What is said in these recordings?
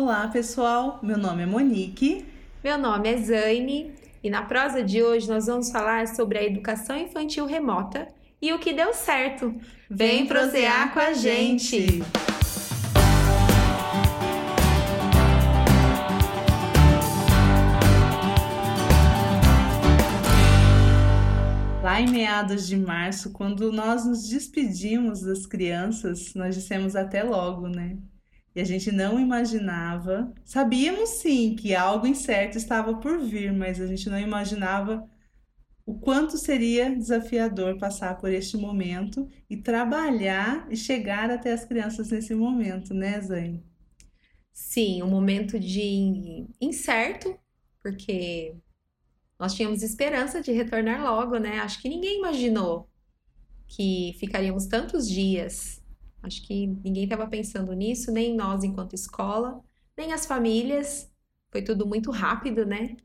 Olá, pessoal. Meu nome é Monique. Meu nome é Zaine e na prosa de hoje nós vamos falar sobre a educação infantil remota e o que deu certo. Vem, Vem prosear com a gente. Lá em meados de março, quando nós nos despedimos das crianças, nós dissemos até logo, né? E a gente não imaginava, sabíamos sim que algo incerto estava por vir, mas a gente não imaginava o quanto seria desafiador passar por este momento e trabalhar e chegar até as crianças nesse momento, né, Zane? Sim, um momento de incerto, porque nós tínhamos esperança de retornar logo, né? Acho que ninguém imaginou que ficaríamos tantos dias Acho que ninguém estava pensando nisso, nem nós enquanto escola, nem as famílias. Foi tudo muito rápido, né?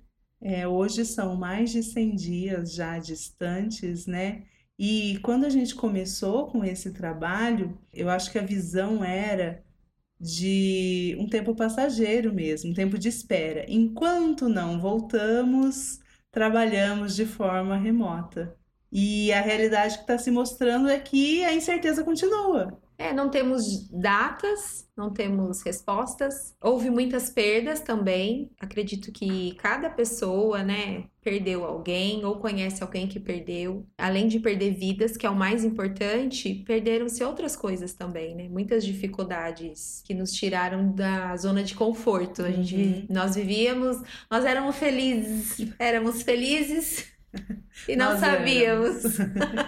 É, hoje são mais de 100 dias já distantes, né? E quando a gente começou com esse trabalho, eu acho que a visão era de um tempo passageiro mesmo, um tempo de espera. Enquanto não voltamos, trabalhamos de forma remota. E a realidade que está se mostrando é que a incerteza continua. É, não temos datas, não temos respostas. Houve muitas perdas também. Acredito que cada pessoa, né, perdeu alguém ou conhece alguém que perdeu. Além de perder vidas, que é o mais importante, perderam-se outras coisas também, né? Muitas dificuldades que nos tiraram da zona de conforto. A gente, uhum. nós vivíamos, nós éramos felizes, éramos felizes e não Nós sabíamos.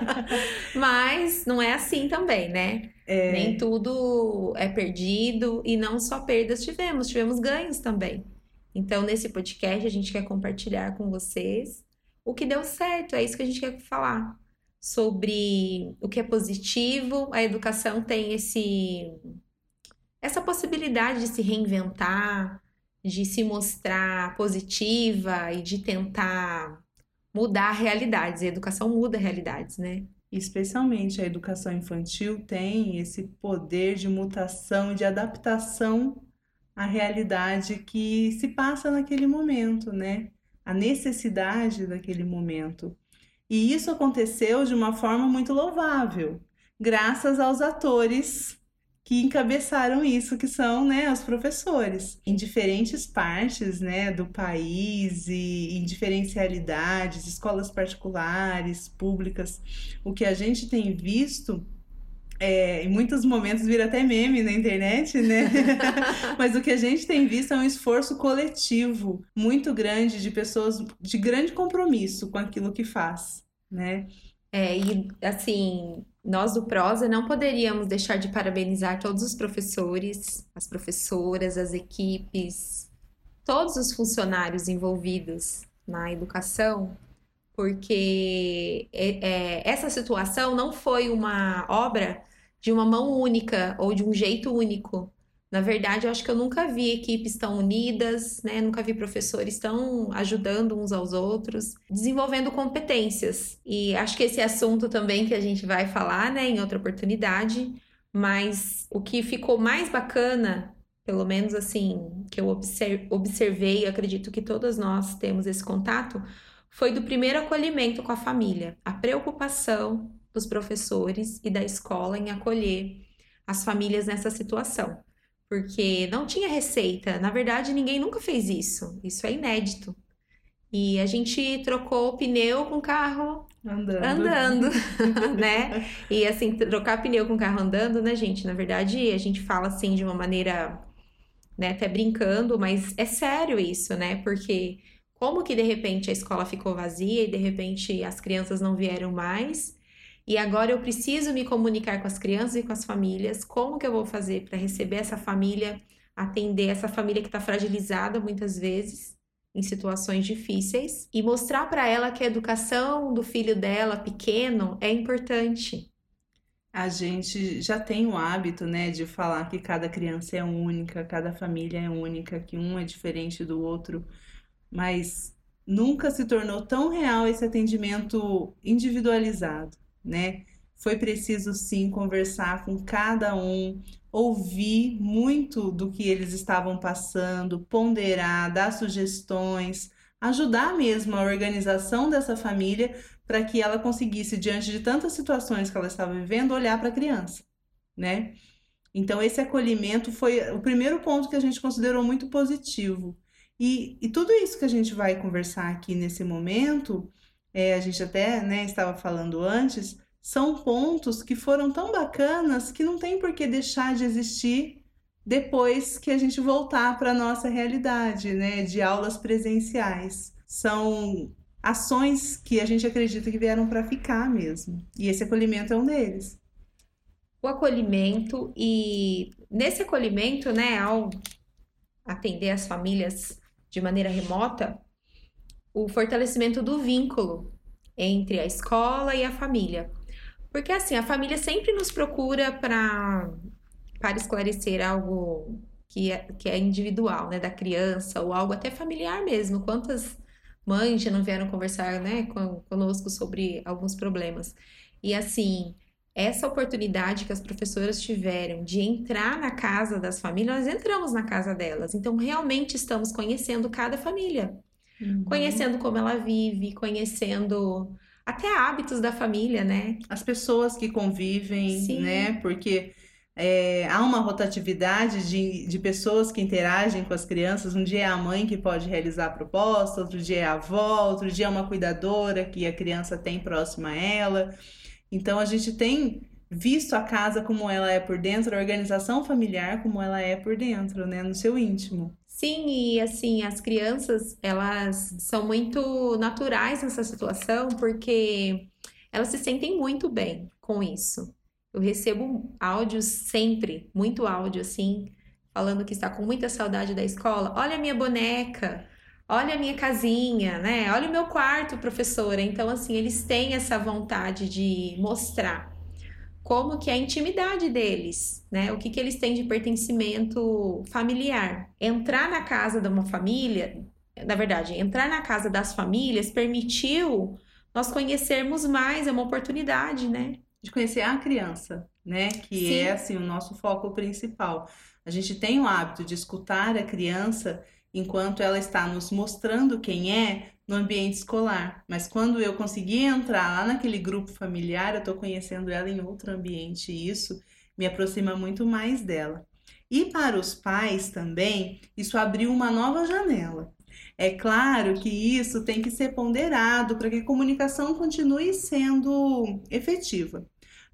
Mas não é assim também, né? É... Nem tudo é perdido e não só perdas tivemos, tivemos ganhos também. Então, nesse podcast, a gente quer compartilhar com vocês o que deu certo, é isso que a gente quer falar. Sobre o que é positivo, a educação tem esse essa possibilidade de se reinventar, de se mostrar positiva e de tentar mudar realidades. E a educação muda realidades, né? Especialmente a educação infantil tem esse poder de mutação e de adaptação à realidade que se passa naquele momento, né? A necessidade daquele momento. E isso aconteceu de uma forma muito louvável, graças aos atores que encabeçaram isso, que são né, os professores, em diferentes partes né, do país e em diferentes realidades, escolas particulares, públicas. O que a gente tem visto é, em muitos momentos vira até meme na internet, né? Mas o que a gente tem visto é um esforço coletivo muito grande de pessoas de grande compromisso com aquilo que faz, né? É, e assim, nós do Prosa não poderíamos deixar de parabenizar todos os professores, as professoras, as equipes, todos os funcionários envolvidos na educação, porque é, é, essa situação não foi uma obra de uma mão única ou de um jeito único. Na verdade, eu acho que eu nunca vi equipes tão unidas, né? Nunca vi professores tão ajudando uns aos outros, desenvolvendo competências. E acho que esse assunto também que a gente vai falar, né, em outra oportunidade. Mas o que ficou mais bacana, pelo menos assim, que eu observei, acredito que todas nós temos esse contato, foi do primeiro acolhimento com a família, a preocupação dos professores e da escola em acolher as famílias nessa situação porque não tinha receita. Na verdade, ninguém nunca fez isso. Isso é inédito. E a gente trocou o pneu com o carro andando, andando né? E assim, trocar pneu com o carro andando, né, gente? Na verdade, a gente fala assim de uma maneira, né, até brincando, mas é sério isso, né? Porque como que de repente a escola ficou vazia e de repente as crianças não vieram mais? E agora eu preciso me comunicar com as crianças e com as famílias. Como que eu vou fazer para receber essa família, atender essa família que está fragilizada muitas vezes em situações difíceis e mostrar para ela que a educação do filho dela pequeno é importante. A gente já tem o hábito, né, de falar que cada criança é única, cada família é única, que um é diferente do outro, mas nunca se tornou tão real esse atendimento individualizado né? foi preciso sim conversar com cada um, ouvir muito do que eles estavam passando, ponderar, dar sugestões, ajudar mesmo a organização dessa família para que ela conseguisse, diante de tantas situações que ela estava vivendo, olhar para a criança, né? Então, esse acolhimento foi o primeiro ponto que a gente considerou muito positivo. E, e tudo isso que a gente vai conversar aqui nesse momento, é, a gente até né, estava falando antes, são pontos que foram tão bacanas que não tem por que deixar de existir depois que a gente voltar para a nossa realidade, né, de aulas presenciais. São ações que a gente acredita que vieram para ficar mesmo. E esse acolhimento é um deles. O acolhimento e nesse acolhimento, né, ao atender as famílias de maneira remota, o fortalecimento do vínculo entre a escola e a família. Porque assim, a família sempre nos procura para para esclarecer algo que é, que é individual, né, da criança ou algo até familiar mesmo. Quantas mães já não vieram conversar, né, conosco sobre alguns problemas. E assim, essa oportunidade que as professoras tiveram de entrar na casa das famílias, nós entramos na casa delas. Então, realmente estamos conhecendo cada família. Uhum. Conhecendo como ela vive, conhecendo até hábitos da família, né? As pessoas que convivem, Sim. né? Porque é, há uma rotatividade de, de pessoas que interagem com as crianças. Um dia é a mãe que pode realizar a proposta, outro dia é a avó, outro dia é uma cuidadora que a criança tem próxima a ela. Então a gente tem visto a casa como ela é por dentro, a organização familiar como ela é por dentro, né, no seu íntimo. Sim, e assim, as crianças, elas são muito naturais nessa situação porque elas se sentem muito bem com isso. Eu recebo áudios sempre, muito áudio assim, falando que está com muita saudade da escola. Olha a minha boneca, olha a minha casinha, né? Olha o meu quarto, professora. Então, assim, eles têm essa vontade de mostrar como que é a intimidade deles, né? O que, que eles têm de pertencimento familiar. Entrar na casa de uma família, na verdade, entrar na casa das famílias permitiu nós conhecermos mais, é uma oportunidade, né? De conhecer a criança, né? Que Sim. é assim o nosso foco principal. A gente tem o hábito de escutar a criança enquanto ela está nos mostrando quem é no ambiente escolar. Mas quando eu conseguir entrar lá naquele grupo familiar, eu estou conhecendo ela em outro ambiente e isso me aproxima muito mais dela. E para os pais também, isso abriu uma nova janela. É claro que isso tem que ser ponderado para que a comunicação continue sendo efetiva.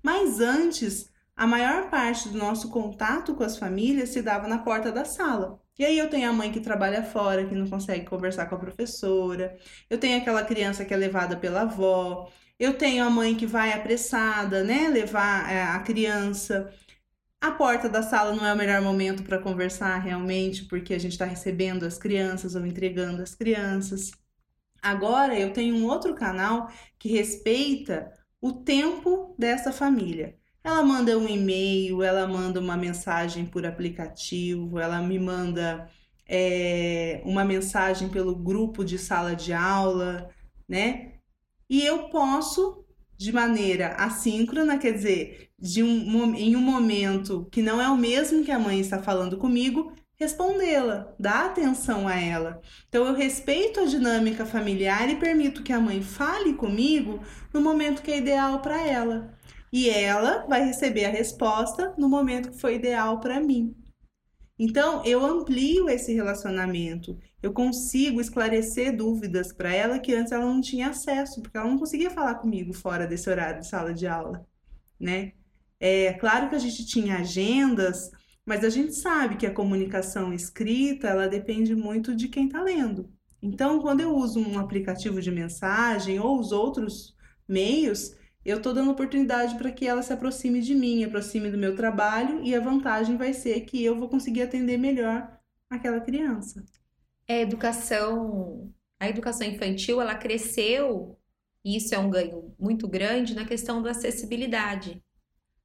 Mas antes, a maior parte do nosso contato com as famílias se dava na porta da sala. E aí eu tenho a mãe que trabalha fora, que não consegue conversar com a professora. Eu tenho aquela criança que é levada pela avó. Eu tenho a mãe que vai apressada, né, levar é, a criança. A porta da sala não é o melhor momento para conversar realmente, porque a gente está recebendo as crianças ou entregando as crianças. Agora eu tenho um outro canal que respeita o tempo dessa família. Ela manda um e-mail, ela manda uma mensagem por aplicativo, ela me manda é, uma mensagem pelo grupo de sala de aula, né? E eu posso, de maneira assíncrona, quer dizer, de um, em um momento que não é o mesmo que a mãe está falando comigo, respondê-la, dar atenção a ela. Então eu respeito a dinâmica familiar e permito que a mãe fale comigo no momento que é ideal para ela e ela vai receber a resposta no momento que foi ideal para mim. Então, eu amplio esse relacionamento, eu consigo esclarecer dúvidas para ela que antes ela não tinha acesso, porque ela não conseguia falar comigo fora desse horário de sala de aula, né? É claro que a gente tinha agendas, mas a gente sabe que a comunicação escrita, ela depende muito de quem está lendo. Então, quando eu uso um aplicativo de mensagem ou os outros meios, eu estou dando oportunidade para que ela se aproxime de mim, aproxime do meu trabalho, e a vantagem vai ser que eu vou conseguir atender melhor aquela criança. É, a educação, a educação infantil, ela cresceu, e isso é um ganho muito grande na questão da acessibilidade.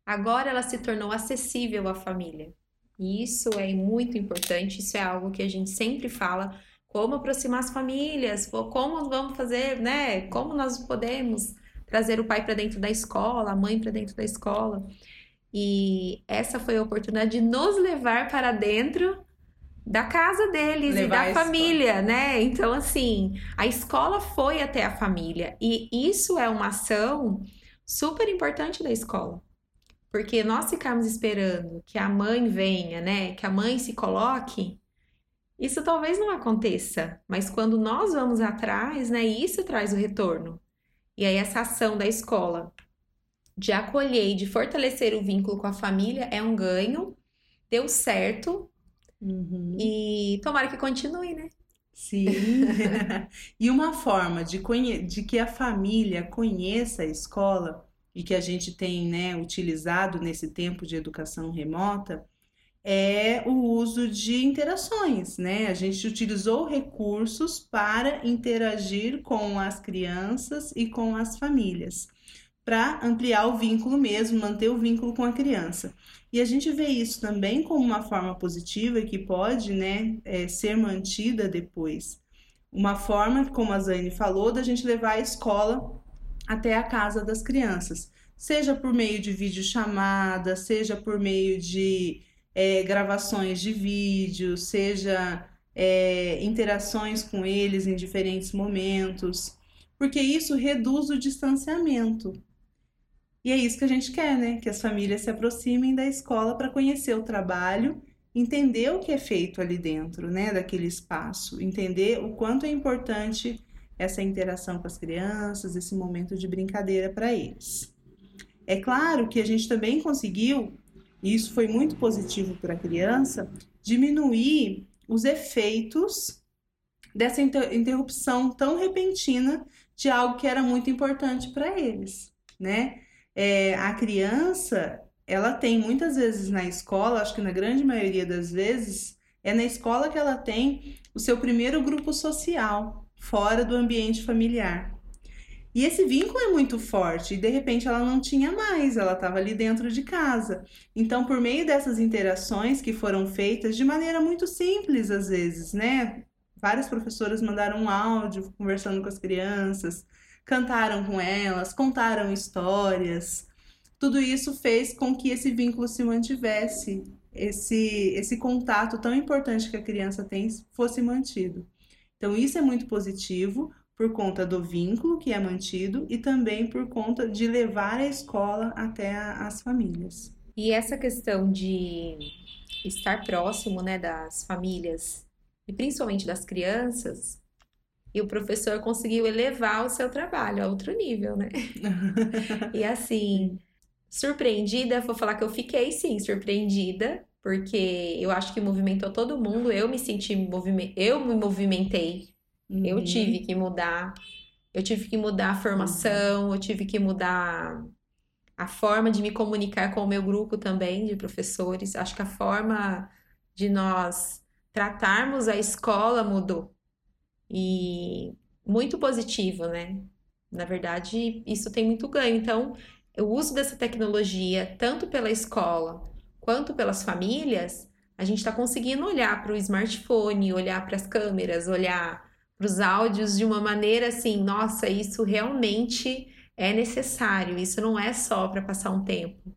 Agora ela se tornou acessível à família. E isso é muito importante, isso é algo que a gente sempre fala, como aproximar as famílias, como vamos fazer, né? Como nós podemos trazer o pai para dentro da escola, a mãe para dentro da escola. E essa foi a oportunidade de nos levar para dentro da casa deles Levar e da família, né? Então, assim, a escola foi até a família. E isso é uma ação super importante da escola. Porque nós ficarmos esperando que a mãe venha, né? Que a mãe se coloque, isso talvez não aconteça. Mas quando nós vamos atrás, né? Isso traz o retorno. E aí, essa ação da escola de acolher e de fortalecer o vínculo com a família é um ganho. Deu certo, Uhum. E tomara que continue, né? Sim. e uma forma de, conhe... de que a família conheça a escola e que a gente tem né, utilizado nesse tempo de educação remota é o uso de interações, né? A gente utilizou recursos para interagir com as crianças e com as famílias, para ampliar o vínculo mesmo, manter o vínculo com a criança. E a gente vê isso também como uma forma positiva que pode né, é, ser mantida depois. Uma forma, como a Zane falou, da gente levar a escola até a casa das crianças, seja por meio de videochamada, seja por meio de é, gravações de vídeo, seja é, interações com eles em diferentes momentos, porque isso reduz o distanciamento. E é isso que a gente quer, né? Que as famílias se aproximem da escola para conhecer o trabalho, entender o que é feito ali dentro, né? Daquele espaço, entender o quanto é importante essa interação com as crianças, esse momento de brincadeira para eles. É claro que a gente também conseguiu, e isso foi muito positivo para a criança, diminuir os efeitos dessa interrupção tão repentina de algo que era muito importante para eles, né? é, a criança, ela tem muitas vezes na escola, acho que na grande maioria das vezes, é na escola que ela tem o seu primeiro grupo social, fora do ambiente familiar. E esse vínculo é muito forte e de repente ela não tinha mais, ela estava ali dentro de casa. Então, por meio dessas interações que foram feitas de maneira muito simples às vezes, né? Várias professoras mandaram um áudio conversando com as crianças, cantaram com elas, contaram histórias. Tudo isso fez com que esse vínculo se mantivesse, esse, esse contato tão importante que a criança tem fosse mantido. Então, isso é muito positivo por conta do vínculo que é mantido e também por conta de levar a escola até a, as famílias. E essa questão de estar próximo né, das famílias e principalmente das crianças e o professor conseguiu elevar o seu trabalho a outro nível, né? e assim, surpreendida, vou falar que eu fiquei sim surpreendida, porque eu acho que movimentou todo mundo, eu me senti eu me movimentei. Uhum. Eu tive que mudar, eu tive que mudar a formação, eu tive que mudar a forma de me comunicar com o meu grupo também de professores. Acho que a forma de nós tratarmos a escola mudou e muito positivo, né? Na verdade, isso tem muito ganho. Então, o uso dessa tecnologia, tanto pela escola quanto pelas famílias, a gente está conseguindo olhar para o smartphone, olhar para as câmeras, olhar para os áudios de uma maneira assim, nossa, isso realmente é necessário, isso não é só para passar um tempo.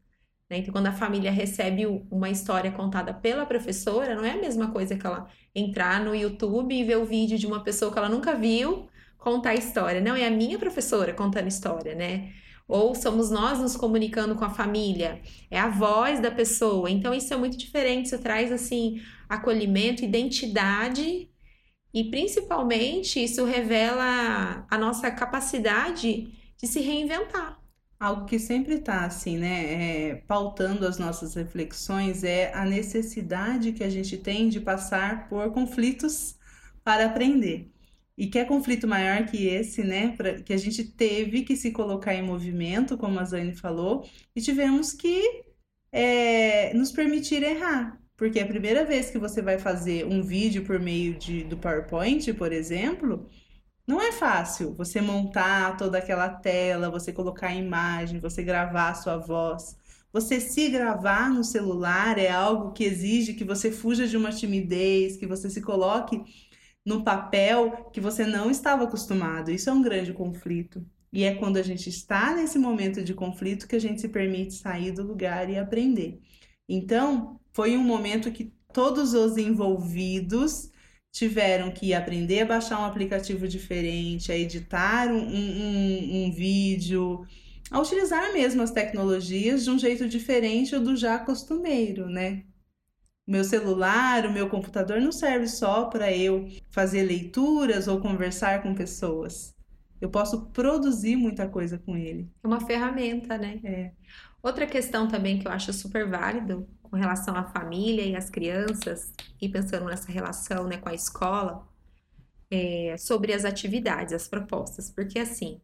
Né? Então, quando a família recebe uma história contada pela professora, não é a mesma coisa que ela entrar no YouTube e ver o vídeo de uma pessoa que ela nunca viu contar a história. Não, é a minha professora contando história, né? Ou somos nós nos comunicando com a família, é a voz da pessoa. Então, isso é muito diferente. Isso traz, assim, acolhimento, identidade e, principalmente, isso revela a nossa capacidade de se reinventar. Algo que sempre está assim, né, é, pautando as nossas reflexões é a necessidade que a gente tem de passar por conflitos para aprender. E que é conflito maior que esse, né, pra, que a gente teve que se colocar em movimento, como a Zane falou, e tivemos que é, nos permitir errar. Porque a primeira vez que você vai fazer um vídeo por meio de, do PowerPoint, por exemplo, não é fácil você montar toda aquela tela, você colocar a imagem, você gravar a sua voz. Você se gravar no celular é algo que exige que você fuja de uma timidez, que você se coloque no papel que você não estava acostumado. Isso é um grande conflito. E é quando a gente está nesse momento de conflito que a gente se permite sair do lugar e aprender. Então, foi um momento que todos os envolvidos tiveram que aprender a baixar um aplicativo diferente, a editar um, um, um vídeo, a utilizar mesmo as tecnologias de um jeito diferente do já costumeiro, né? Meu celular, o meu computador não serve só para eu fazer leituras ou conversar com pessoas. Eu posso produzir muita coisa com ele. É uma ferramenta, né? É. Outra questão também que eu acho super válido com relação à família e às crianças, e pensando nessa relação né, com a escola, é sobre as atividades, as propostas. Porque assim,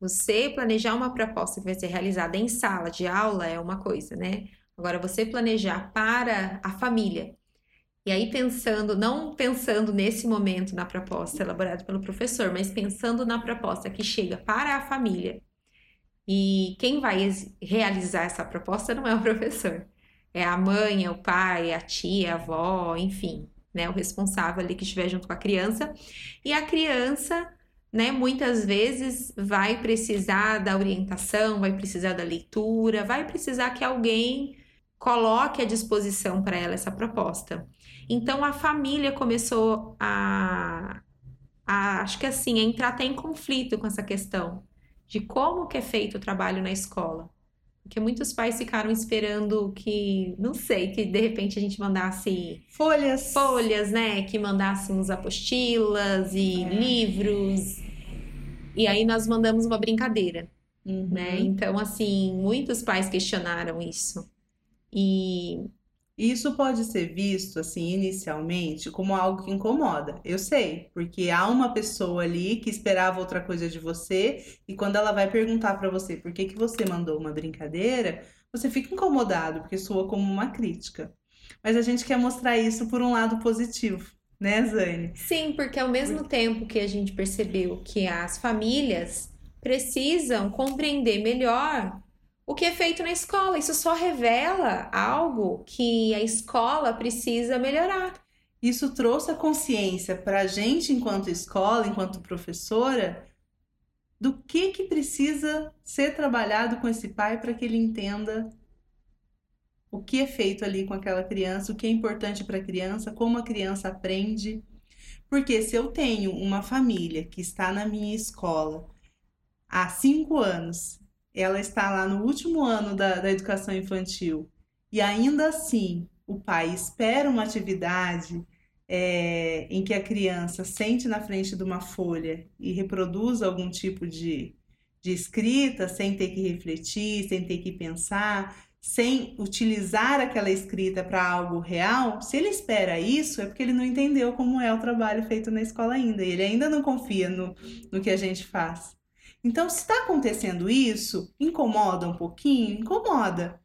você planejar uma proposta que vai ser realizada em sala de aula é uma coisa, né? Agora, você planejar para a família. E aí, pensando, não pensando nesse momento na proposta elaborada pelo professor, mas pensando na proposta que chega para a família. E quem vai realizar essa proposta não é o professor, é a mãe, é o pai, é a tia, a avó, enfim, né? O responsável ali que estiver junto com a criança. E a criança, né, muitas vezes vai precisar da orientação, vai precisar da leitura, vai precisar que alguém coloque à disposição para ela essa proposta. Então a família começou a, a, acho que assim, a entrar até em conflito com essa questão de como que é feito o trabalho na escola. Porque muitos pais ficaram esperando que, não sei, que de repente a gente mandasse folhas, folhas, né? Que mandássemos apostilas e é. livros. E aí nós mandamos uma brincadeira, uhum. né? Então, assim, muitos pais questionaram isso. E isso pode ser visto, assim, inicialmente, como algo que incomoda. Eu sei, porque há uma pessoa ali que esperava outra coisa de você e quando ela vai perguntar para você por que, que você mandou uma brincadeira, você fica incomodado, porque soa como uma crítica. Mas a gente quer mostrar isso por um lado positivo, né, Zane? Sim, porque ao mesmo tempo que a gente percebeu que as famílias precisam compreender melhor o que é feito na escola. Isso só revela algo que a escola precisa melhorar. Isso trouxe a consciência para a gente, enquanto escola, enquanto professora, do que, que precisa ser trabalhado com esse pai para que ele entenda o que é feito ali com aquela criança, o que é importante para a criança, como a criança aprende. Porque se eu tenho uma família que está na minha escola há cinco anos ela está lá no último ano da, da educação infantil e ainda assim o pai espera uma atividade é, em que a criança sente na frente de uma folha e reproduz algum tipo de, de escrita sem ter que refletir, sem ter que pensar, sem utilizar aquela escrita para algo real, se ele espera isso, é porque ele não entendeu como é o trabalho feito na escola ainda. E ele ainda não confia no, no que a gente faz. Então, se está acontecendo isso, incomoda um pouquinho? Incomoda.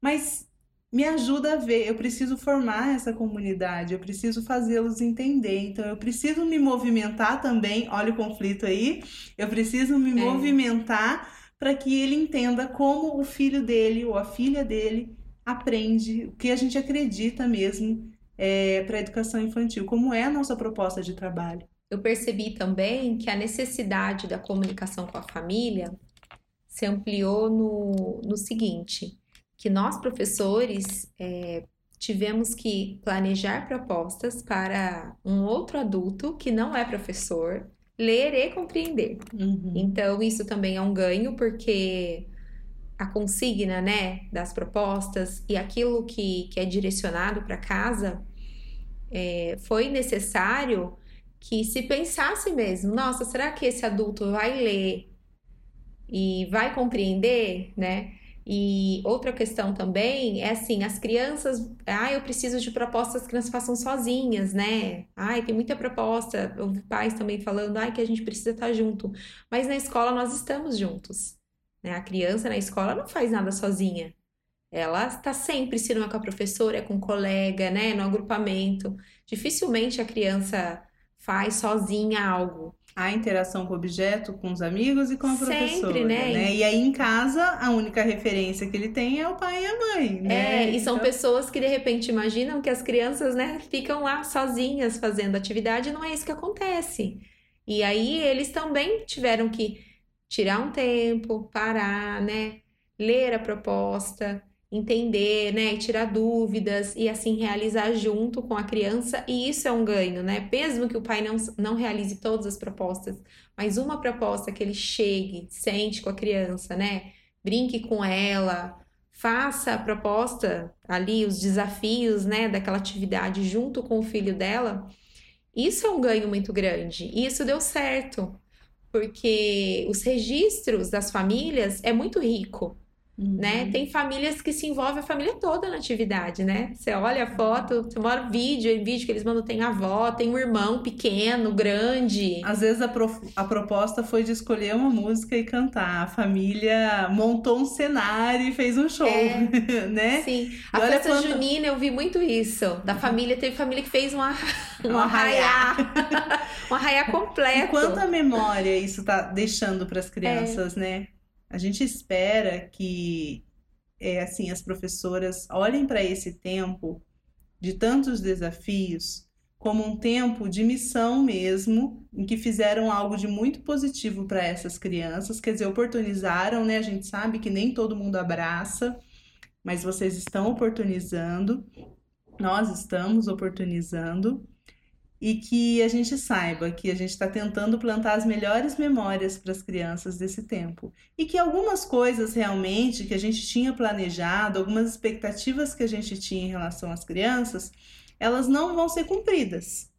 Mas me ajuda a ver, eu preciso formar essa comunidade, eu preciso fazê-los entender. Então, eu preciso me movimentar também. Olha o conflito aí. Eu preciso me é. movimentar para que ele entenda como o filho dele ou a filha dele aprende, o que a gente acredita mesmo é, para a educação infantil, como é a nossa proposta de trabalho eu percebi também que a necessidade da comunicação com a família se ampliou no, no seguinte: que nós, professores, é, tivemos que planejar propostas para um outro adulto que não é professor ler e compreender. Uhum. Então, isso também é um ganho, porque a consigna, né, das propostas e aquilo que, que é direcionado para casa é, foi necessário que se pensasse mesmo, nossa, será que esse adulto vai ler e vai compreender, né? E outra questão também é assim, as crianças, ah, eu preciso de propostas que as crianças façam sozinhas, né? Ai, tem muita proposta, eu vi pais também falando, ai, que a gente precisa estar junto. Mas na escola nós estamos juntos. Né? A criança na escola não faz nada sozinha. Ela está sempre, se não é com a professora, é com o colega, né? No agrupamento. Dificilmente a criança faz sozinha algo. A interação com o objeto, com os amigos e com a Sempre, professora, né? né? E aí em casa, a única referência que ele tem é o pai e a mãe, né? É, e são então... pessoas que de repente imaginam que as crianças, né, ficam lá sozinhas fazendo atividade, e não é isso que acontece. E aí eles também tiveram que tirar um tempo, parar, né? Ler a proposta, entender, né, tirar dúvidas e assim realizar junto com a criança, e isso é um ganho, né? Mesmo que o pai não, não realize todas as propostas, mas uma proposta que ele chegue, sente com a criança, né? Brinque com ela, faça a proposta ali, os desafios, né, daquela atividade junto com o filho dela. Isso é um ganho muito grande. E isso deu certo, porque os registros das famílias é muito rico. Né? Uhum. Tem famílias que se envolvem a família toda na atividade, né? Você olha a foto, você mora vídeo, em vídeo que eles mandam tem avó, tem um irmão pequeno, grande. Às vezes a, a proposta foi de escolher uma música e cantar. A família montou um cenário e fez um show, É. né? Sim, a E festa junina eu vi muito isso. Da família, teve família que fez uma, um arraiá. um arraiá completo. E quanta memória isso tá deixando para as crianças, né? A gente espera que, é, assim, as professoras olhem para esse tempo de tantos desafios como um tempo de missão mesmo, em que fizeram algo de muito positivo para essas crianças, quer dizer, oportunizaram, né? A gente sabe que nem todo mundo abraça, mas vocês estão oportunizando, nós estamos oportunizando e que a gente saiba que a gente está tentando plantar as melhores memórias para as crianças desse tempo. E que algumas coisas realmente que a gente tinha planejado, algumas expectativas que a gente tinha em relação às crianças, elas não vão ser cumpridas.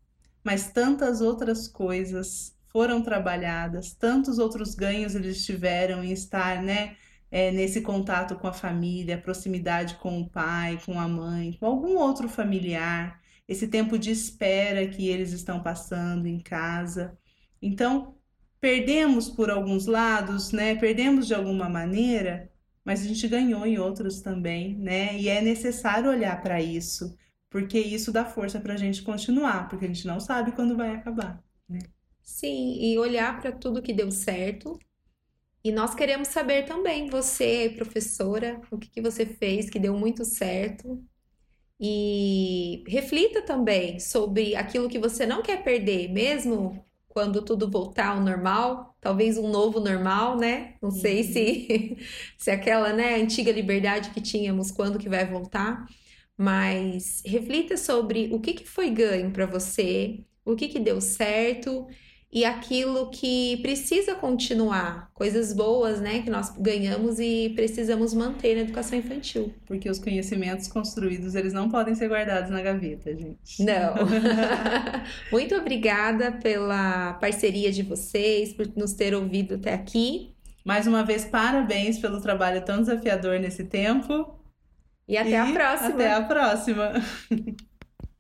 Mas tantas outras coisas foram trabalhadas, tantos outros ganhos eles tiveram em estar, né, é, nesse contato com a família, proximidade com o pai, com a mãe, com algum outro familiar esse tempo de espera que eles estão passando em casa. Então, perdemos por alguns lados, né? Perdemos de alguma maneira, mas a gente ganhou em outros também, né? E é necessário olhar para isso, porque isso dá força para a gente continuar, porque a gente não sabe quando vai acabar. Sim, e olhar para tudo que deu certo. E nós queremos saber também, você, professora, o que que você fez que deu muito certo. E reflita também sobre aquilo que você não quer perder, mesmo quando tudo voltar ao normal, talvez um novo normal, né? Não sei se, se aquela, né, antiga liberdade que tínhamos, quando que vai voltar. Mas reflita sobre o que que foi ganho para você, o que que deu certo e aquilo que precisa continuar, coisas boas, né, que nós ganhamos e precisamos manter na educação infantil. Porque os conhecimentos construídos, eles não podem ser guardados na gaveta, gente. Não. Muito obrigada pela parceria de vocês, por nos ter ouvido até aqui. Mais uma vez, parabéns pelo trabalho tão desafiador nesse tempo. E até E a próxima. Até a próxima.